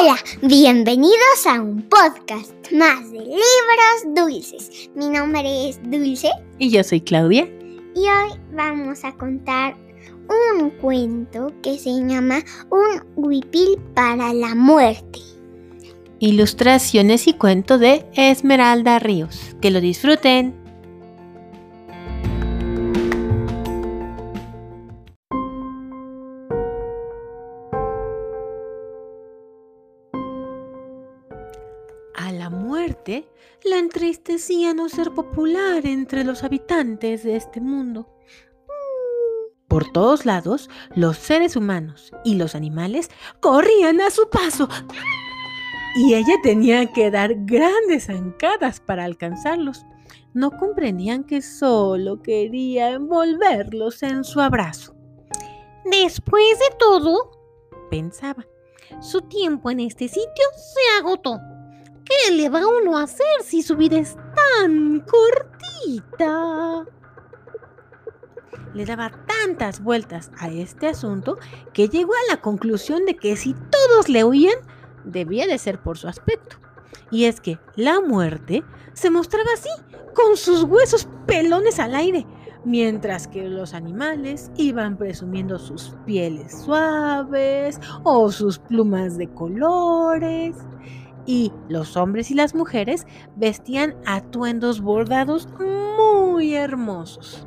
Hola, bienvenidos a un podcast más de libros dulces. Mi nombre es Dulce Y yo soy Claudia. y hoy vamos a contar un cuento que se llama Un huipil para la muerte. Ilustraciones y cuento de Esmeralda Ríos. Que lo disfruten. La entristecía no ser popular entre los habitantes de este mundo. Por todos lados, los seres humanos y los animales corrían a su paso y ella tenía que dar grandes zancadas para alcanzarlos. No comprendían que solo quería envolverlos en su abrazo. Después de todo, pensaba, su tiempo en este sitio se agotó. ¿Qué le va uno a hacer si su vida es tan cortita? Le daba tantas vueltas a este asunto que llegó a la conclusión de que si todos le oían, debía de ser por su aspecto. Y es que la muerte se mostraba así, con sus huesos pelones al aire, mientras que los animales iban presumiendo sus pieles suaves o sus plumas de colores. Y los hombres y las mujeres vestían atuendos bordados muy hermosos.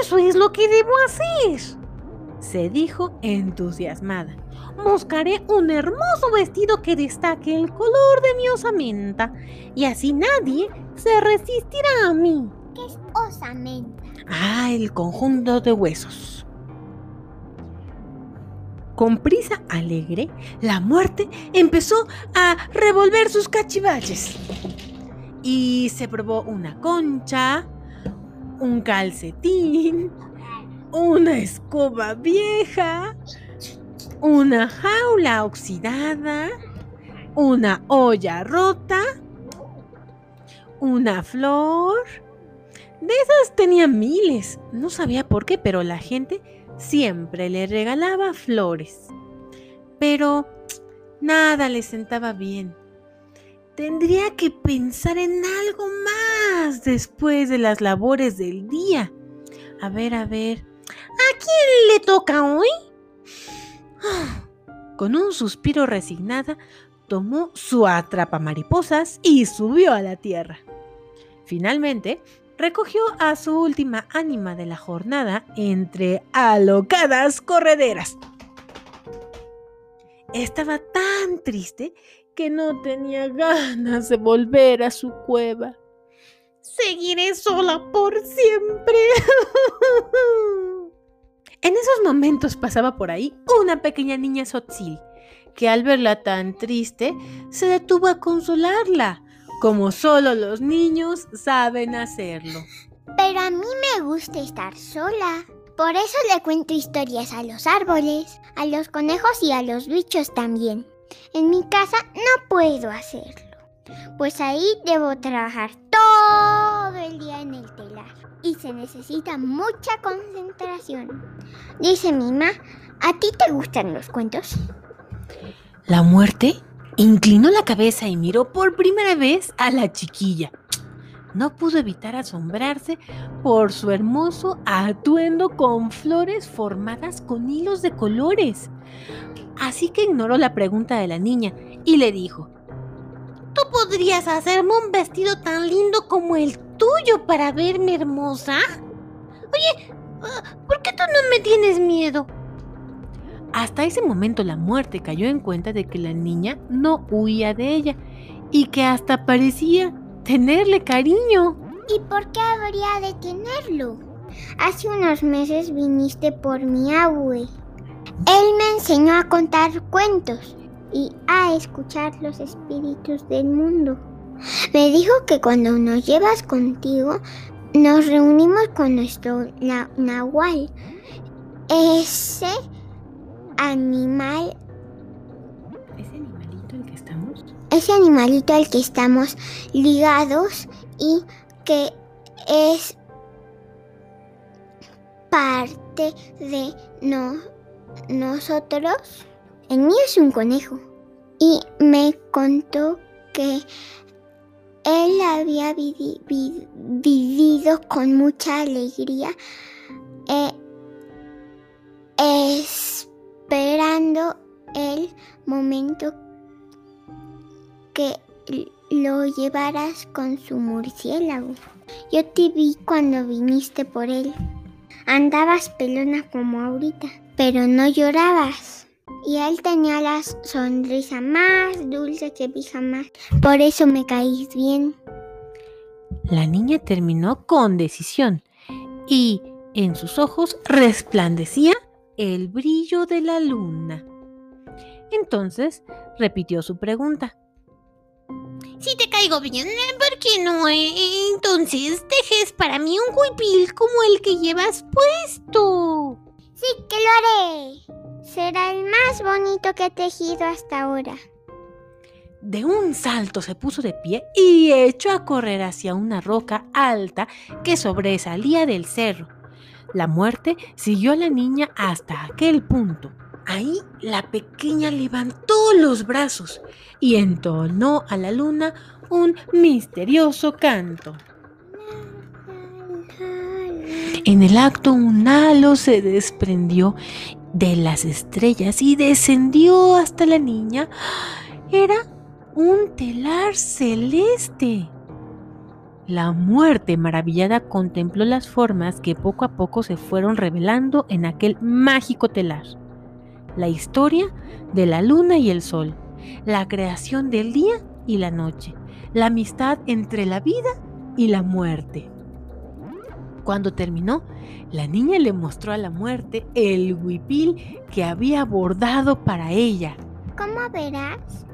Eso es lo que debo hacer, se dijo entusiasmada. Buscaré un hermoso vestido que destaque el color de mi osamenta y así nadie se resistirá a mí. ¿Qué es osamenta? Ah, el conjunto de huesos. Con prisa alegre, la muerte empezó a revolver sus cachivaches. Y se probó una concha, un calcetín, una escoba vieja, una jaula oxidada, una olla rota, una flor. De esas tenía miles. No sabía por qué, pero la gente siempre le regalaba flores. Pero nada le sentaba bien. Tendría que pensar en algo más después de las labores del día. A ver, a ver. ¿A quién le toca hoy? Con un suspiro resignada, tomó su atrapa mariposas y subió a la tierra. Finalmente, recogió a su última ánima de la jornada entre alocadas correderas. Estaba tan triste que no tenía ganas de volver a su cueva. Seguiré sola por siempre. en esos momentos pasaba por ahí una pequeña niña Sotzil, que al verla tan triste se detuvo a consolarla, como solo los niños saben hacerlo. Pero a mí me gusta estar sola. Por eso le cuento historias a los árboles, a los conejos y a los bichos también. En mi casa no puedo hacerlo, pues ahí debo trabajar todo el día en el telar y se necesita mucha concentración. Dice mi mamá, ¿a ti te gustan los cuentos? La muerte inclinó la cabeza y miró por primera vez a la chiquilla. No pudo evitar asombrarse por su hermoso atuendo con flores formadas con hilos de colores. Así que ignoró la pregunta de la niña y le dijo, ¿Tú podrías hacerme un vestido tan lindo como el tuyo para verme hermosa? Oye, ah, ¿por qué tú no me tienes miedo? Hasta ese momento la muerte cayó en cuenta de que la niña no huía de ella y que hasta parecía tenerle cariño. ¿Y por qué habría de tenerlo? Hace unos meses viniste por mi abue. Él me enseñó a contar cuentos y a escuchar los espíritus del mundo. Me dijo que cuando nos llevas contigo, nos reunimos con nuestro na- nahual. Ese animal, ¿Ese animalito el que estamos? ese animalito al que estamos ligados y que es parte de no- nosotros. El mío es un conejo. y me contó que él había vivido con mucha alegría eh, el momento que lo llevaras con su murciélago. Yo te vi cuando viniste por él. Andabas pelona como ahorita, pero no llorabas. Y él tenía la sonrisa más dulce que vi jamás. Por eso me caís bien. La niña terminó con decisión y en sus ojos resplandecía el brillo de la luna. Entonces repitió su pregunta. Si te caigo bien, ¿por qué no? Eh, entonces dejes para mí un huipil como el que llevas puesto. Sí, que lo haré. Será el más bonito que he tejido hasta ahora. De un salto se puso de pie y echó a correr hacia una roca alta que sobresalía del cerro. La muerte siguió a la niña hasta aquel punto. Ahí la pequeña levantó los brazos y entonó a la luna un misterioso canto. En el acto un halo se desprendió de las estrellas y descendió hasta la niña. Era un telar celeste. La muerte maravillada contempló las formas que poco a poco se fueron revelando en aquel mágico telar. La historia de la luna y el sol, la creación del día y la noche, la amistad entre la vida y la muerte. Cuando terminó, la niña le mostró a la muerte el huipil que había bordado para ella. ¿Cómo verás?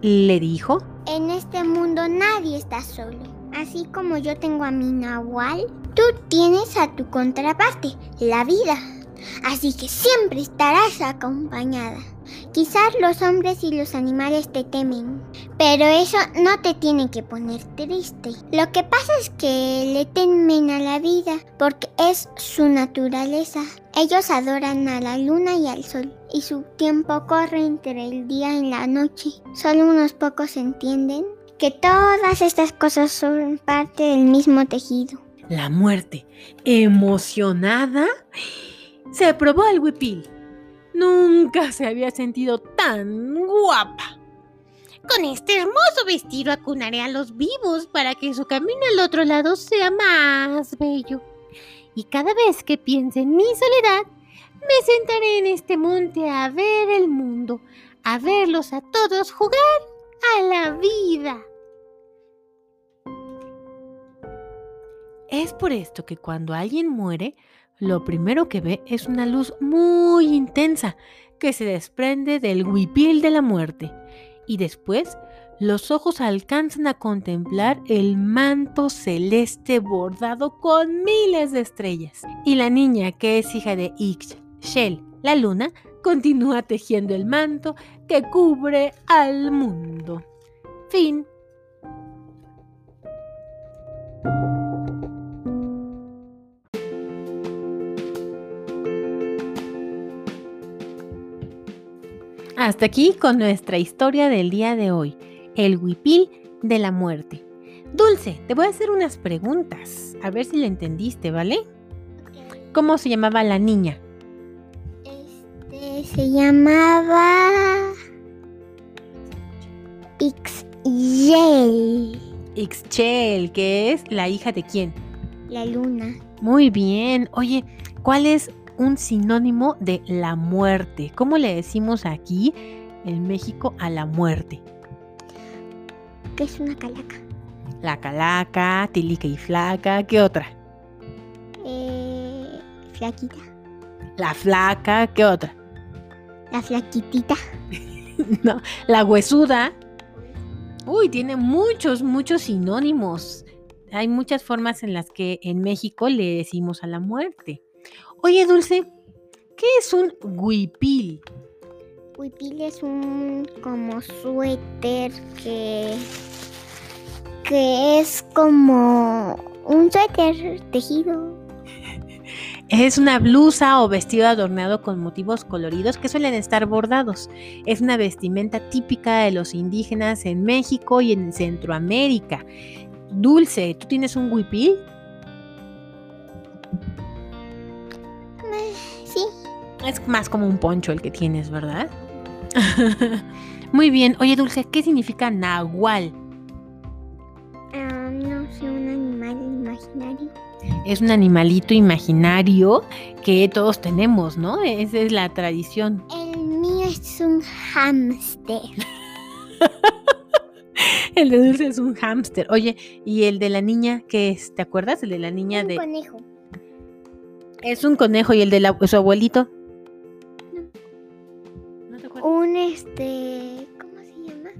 Le dijo. En este mundo nadie está solo. Así como yo tengo a mi Nahual, tú tienes a tu contraparte, la vida. Así que siempre estarás acompañada. Quizás los hombres y los animales te temen, pero eso no te tiene que poner triste. Lo que pasa es que le temen a la vida porque es su naturaleza. Ellos adoran a la luna y al sol y su tiempo corre entre el día y la noche. Solo unos pocos entienden que todas estas cosas son parte del mismo tejido. La muerte, emocionada, se probó el huipil. Nunca se había sentido tan guapa. Con este hermoso vestido acunaré a los vivos para que su camino al otro lado sea más bello. Y cada vez que piense en mi soledad, me sentaré en este monte a ver el mundo, a verlos a todos jugar a la vida. Es por esto que cuando alguien muere, lo primero que ve es una luz muy intensa que se desprende del huipil de la muerte y después los ojos alcanzan a contemplar el manto celeste bordado con miles de estrellas. Y la niña, que es hija de Ix, Shell, la luna, continúa tejiendo el manto que cubre al mundo. Fin. Hasta aquí con nuestra historia del día de hoy, el huipil de la muerte. Dulce, te voy a hacer unas preguntas, a ver si lo entendiste, ¿vale? ¿Cómo se llamaba la niña? Este se llamaba Ixchel. Ixchel, que es la hija de quién? La luna. Muy bien. Oye, ¿cuál es un sinónimo de la muerte. ¿Cómo le decimos aquí en México a la muerte? ¿Qué es una calaca? La calaca, tilica y flaca. ¿Qué otra? Eh, flaquita. La flaca, ¿qué otra? La flaquitita. no, la huesuda. Uy, tiene muchos, muchos sinónimos. Hay muchas formas en las que en México le decimos a la muerte. Oye, Dulce, ¿qué es un huipil? Huipil es un como suéter que que es como un suéter tejido. Es una blusa o vestido adornado con motivos coloridos que suelen estar bordados. Es una vestimenta típica de los indígenas en México y en Centroamérica. Dulce, ¿tú tienes un huipil? Es más como un poncho el que tienes, ¿verdad? Muy bien. Oye, Dulce, ¿qué significa nahual? Ah, no sé, un animal imaginario. Es un animalito imaginario que todos tenemos, ¿no? Esa es la tradición. El mío es un hámster. El de Dulce es un hámster. Oye, ¿y el de la niña qué es? ¿Te acuerdas? El de la niña un de... conejo. Es un conejo y el de la- su abuelito. Un este. ¿Cómo se llama?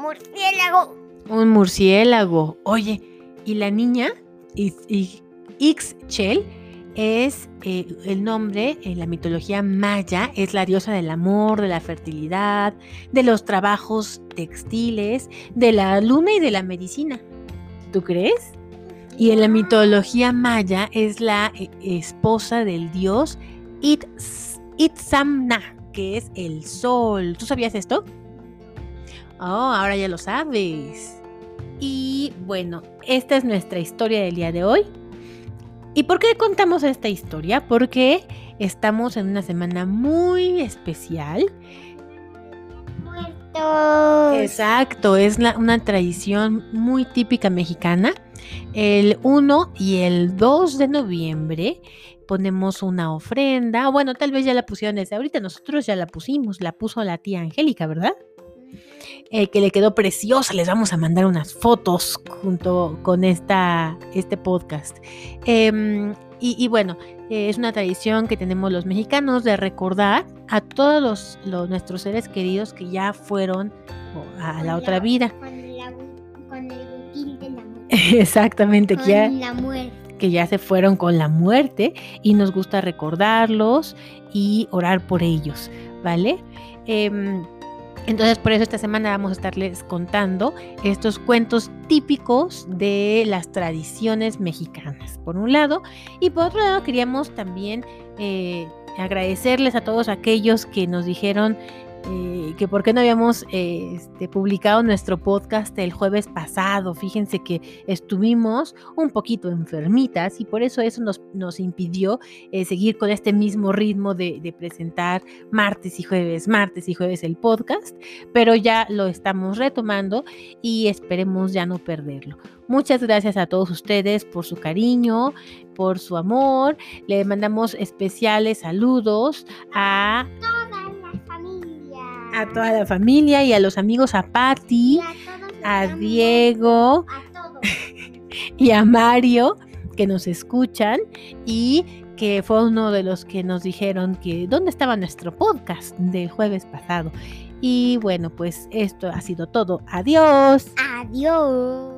Murciélago. Un murciélago. Oye, y la niña, Ixchel, es eh, el nombre en la mitología maya, es la diosa del amor, de la fertilidad, de los trabajos textiles, de la luna y de la medicina. ¿Tú crees? Y en la mitología maya es la eh, esposa del dios Itz- Itzamna, que es el sol. ¿Tú sabías esto? Oh, ahora ya lo sabes. Y bueno, esta es nuestra historia del día de hoy. ¿Y por qué contamos esta historia? Porque estamos en una semana muy especial. Muertos. Exacto, es la- una tradición muy típica mexicana. El 1 y el 2 de noviembre ponemos una ofrenda. Bueno, tal vez ya la pusieron desde ahorita, nosotros ya la pusimos, la puso la tía Angélica, ¿verdad? eh, que le quedó preciosa. Les vamos a mandar unas fotos junto con esta, este podcast. Em, y, y bueno, eh, es una tradición que tenemos los mexicanos de recordar a todos los, los- nuestros seres queridos que ya fueron a la otra vida. Con, la, con el útil de la muerte. Exactamente, que ya, la muerte. Que ya se fueron con la muerte y nos gusta recordarlos y orar por ellos, ¿vale? Em, entonces, por eso esta semana vamos a estarles contando estos cuentos típicos de las tradiciones mexicanas, por un lado. Y por otro lado, queríamos también eh, agradecerles a todos aquellos que nos dijeron eh, que por qué no habíamos eh, este, publicado nuestro podcast el jueves pasado. Fíjense que estuvimos un poquito enfermitas y por eso eso nos, nos impidió eh, seguir con este mismo ritmo de, de presentar martes y jueves, martes y jueves el podcast, pero ya lo estamos retomando y esperemos ya no perderlo. Muchas gracias a todos ustedes por su cariño, por su amor. Le mandamos especiales saludos a, Toda la familia a toda la familia y a los amigos, a Patti, a Diego y a Mario que nos escuchan y que fue uno de los que nos dijeron que dónde estaba nuestro podcast del jueves pasado. Y bueno, pues esto ha sido todo. Adiós. Adiós.